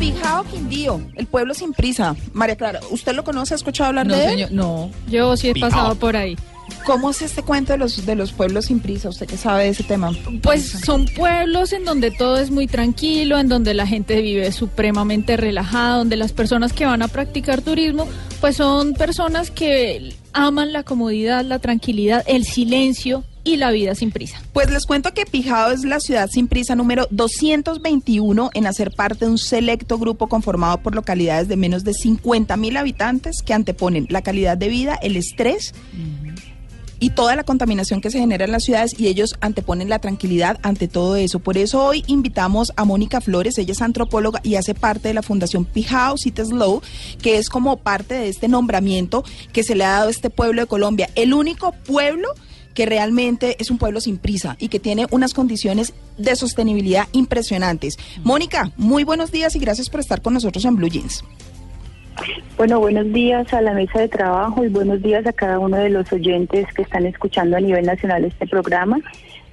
Pijao Quindío, el pueblo sin prisa. María Clara, ¿usted lo conoce? ¿Ha escuchado hablar No, de él? señor, no. Yo sí he pasado por ahí. ¿Cómo es este cuento de los, de los pueblos sin prisa? ¿Usted qué sabe de ese tema? Pues son pueblos en donde todo es muy tranquilo, en donde la gente vive supremamente relajada, donde las personas que van a practicar turismo, pues son personas que aman la comodidad, la tranquilidad, el silencio y la vida sin prisa. Pues les cuento que Pijao es la ciudad sin prisa número 221 en hacer parte de un selecto grupo conformado por localidades de menos de 50 mil habitantes que anteponen la calidad de vida, el estrés y toda la contaminación que se genera en las ciudades y ellos anteponen la tranquilidad ante todo eso. Por eso hoy invitamos a Mónica Flores, ella es antropóloga y hace parte de la Fundación Pijao City Slow, que es como parte de este nombramiento que se le ha dado a este pueblo de Colombia, el único pueblo que realmente es un pueblo sin prisa y que tiene unas condiciones de sostenibilidad impresionantes. Mónica, muy buenos días y gracias por estar con nosotros en Blue Jeans. Bueno, buenos días a la mesa de trabajo y buenos días a cada uno de los oyentes que están escuchando a nivel nacional este programa.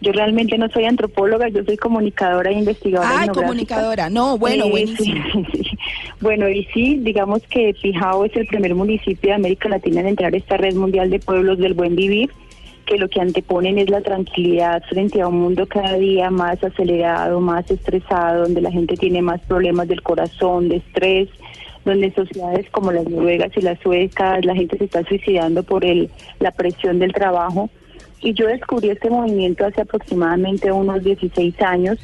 Yo realmente no soy antropóloga, yo soy comunicadora e investigadora. Etnográfica. comunicadora, no, bueno, Eh, buenísimo. sí, sí. Bueno, y sí, digamos que Pijao es el primer municipio de América Latina en entrar a esta red mundial de pueblos del buen vivir, que lo que anteponen es la tranquilidad frente a un mundo cada día más acelerado, más estresado, donde la gente tiene más problemas del corazón, de estrés, donde sociedades como las noruegas y las suecas la gente se está suicidando por el, la presión del trabajo. Y yo descubrí este movimiento hace aproximadamente unos 16 años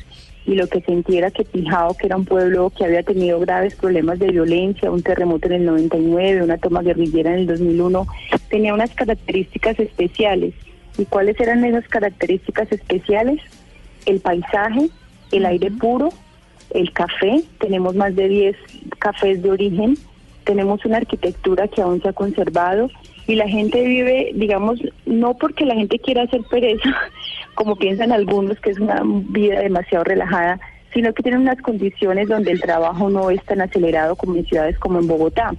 y lo que sentí era que Pijao, que era un pueblo que había tenido graves problemas de violencia, un terremoto en el 99, una toma guerrillera en el 2001, tenía unas características especiales. ¿Y cuáles eran esas características especiales? El paisaje, el aire puro, el café, tenemos más de 10 cafés de origen, tenemos una arquitectura que aún se ha conservado. Y la gente vive, digamos, no porque la gente quiera hacer pereza, como piensan algunos, que es una vida demasiado relajada, sino que tienen unas condiciones donde el trabajo no es tan acelerado como en ciudades como en Bogotá.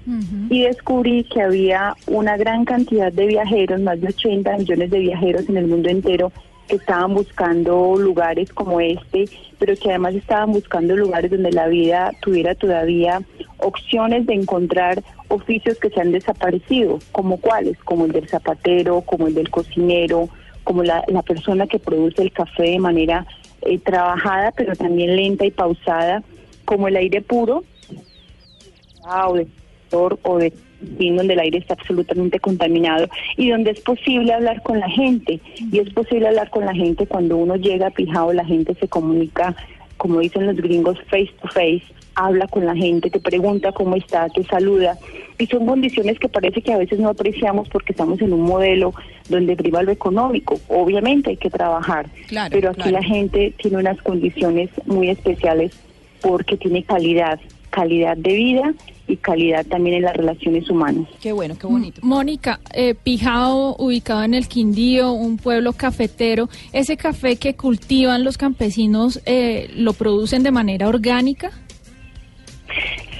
Y descubrí que había una gran cantidad de viajeros, más de 80 millones de viajeros en el mundo entero, que estaban buscando lugares como este, pero que además estaban buscando lugares donde la vida tuviera todavía opciones de encontrar oficios que se han desaparecido, como cuáles, como el del zapatero, como el del cocinero, como la, la persona que produce el café de manera eh, trabajada, pero también lenta y pausada, como el aire puro, o de o donde el aire está absolutamente contaminado y donde es posible hablar con la gente. Y es posible hablar con la gente cuando uno llega a Pijao, la gente se comunica como dicen los gringos face to face habla con la gente, te pregunta cómo está, te saluda y son condiciones que parece que a veces no apreciamos porque estamos en un modelo donde priva lo económico, obviamente hay que trabajar, Claro, pero aquí claro. la gente tiene unas condiciones muy especiales porque tiene calidad, calidad de vida y calidad también en las relaciones humanas. Qué bueno, qué bonito. Mónica, eh, Pijao, ubicado en el Quindío, un pueblo cafetero, ese café que cultivan los campesinos, eh, ¿lo producen de manera orgánica?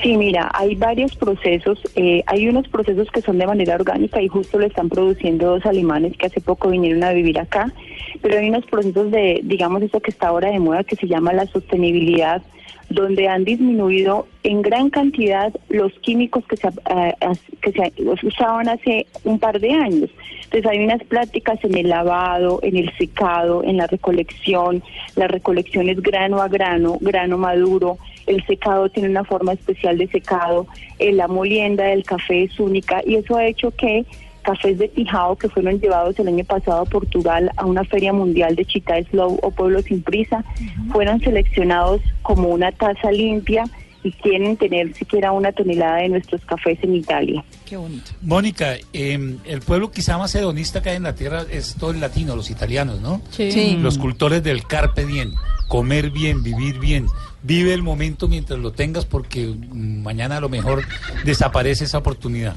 Sí, mira, hay varios procesos. eh, hay unos procesos que son de manera orgánica y justo lo están produciendo dos alemanes que hace poco vinieron a vivir acá. Pero hay unos procesos de, digamos, eso que está ahora de moda que se llama la sostenibilidad, donde han disminuido en gran cantidad los químicos que se, eh, que se usaban hace un par de años. Entonces hay unas prácticas en el lavado, en el secado, en la recolección. La recolección es grano a grano, grano maduro. El secado tiene una forma especial de secado. eh, la molienda del café es única y eso ha hecho que cafés de Tijao que fueron llevados el año pasado a Portugal a una feria mundial de Chita Slow o Pueblo Sin Prisa fueron seleccionados como una taza limpia y quieren tener siquiera una tonelada de nuestros cafés en Italia. Qué bonito. Mónica, eh, el pueblo quizá más hedonista que hay en la tierra es todo el latino, los italianos, ¿no? Sí. Los cultores del carpe diem. Comer bien, vivir bien. Vive el momento mientras lo tengas porque mañana a lo mejor desaparece esa oportunidad.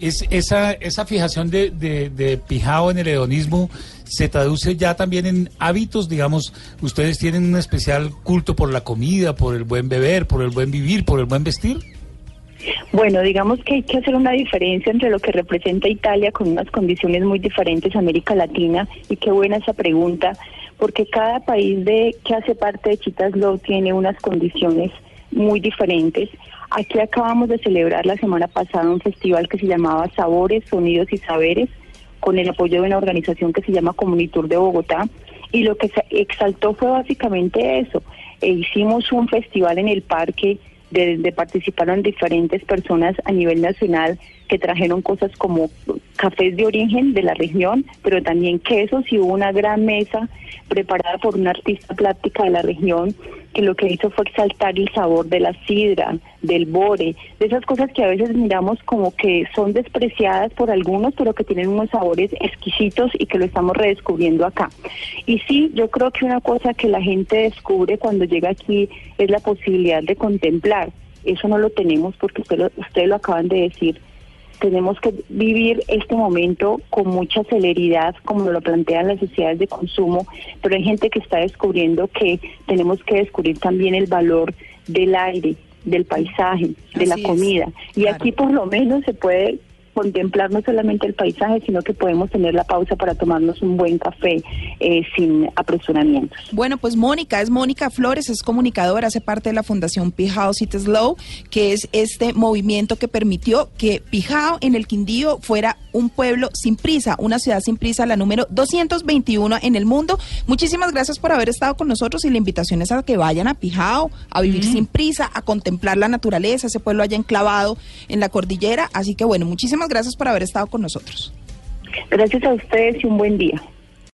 Es, esa, esa fijación de, de, de Pijao en el hedonismo se traduce ya también en hábitos, digamos, ustedes tienen un especial culto por la comida, por el buen beber, por el buen vivir, por el buen vestir. Bueno, digamos que hay que hacer una diferencia entre lo que representa Italia con unas condiciones muy diferentes a América Latina y qué buena esa pregunta, porque cada país de que hace parte de Chitas Law tiene unas condiciones muy diferentes. Aquí acabamos de celebrar la semana pasada un festival que se llamaba Sabores, Sonidos y Saberes, con el apoyo de una organización que se llama Comunitur de Bogotá, y lo que se exaltó fue básicamente eso. E hicimos un festival en el parque de participaron diferentes personas a nivel nacional que trajeron cosas como cafés de origen de la región, pero también quesos y hubo una gran mesa preparada por una artista plástica de la región que lo que hizo fue exaltar el sabor de la sidra, del bore, de esas cosas que a veces miramos como que son despreciadas por algunos, pero que tienen unos sabores exquisitos y que lo estamos redescubriendo acá. Y sí, yo creo que una cosa que la gente descubre cuando llega aquí es la posibilidad de contemplar. Eso no lo tenemos porque usted lo, ustedes lo acaban de decir tenemos que vivir este momento con mucha celeridad, como lo plantean las sociedades de consumo, pero hay gente que está descubriendo que tenemos que descubrir también el valor del aire, del paisaje, de Así la es, comida. Y aquí por lo menos se puede contemplar no solamente el paisaje, sino que podemos tener la pausa para tomarnos un buen café eh, sin apresuramientos. Bueno, pues Mónica, es Mónica Flores, es comunicadora, hace parte de la Fundación Pijao City Slow, que es este movimiento que permitió que Pijao en el Quindío fuera un pueblo sin prisa, una ciudad sin prisa, la número 221 en el mundo. Muchísimas gracias por haber estado con nosotros y la invitación es a que vayan a Pijao, a vivir sin prisa, a contemplar la naturaleza, ese pueblo allá enclavado en la cordillera. Así que bueno, muchísimas gracias por haber estado con nosotros. Gracias a ustedes y un buen día.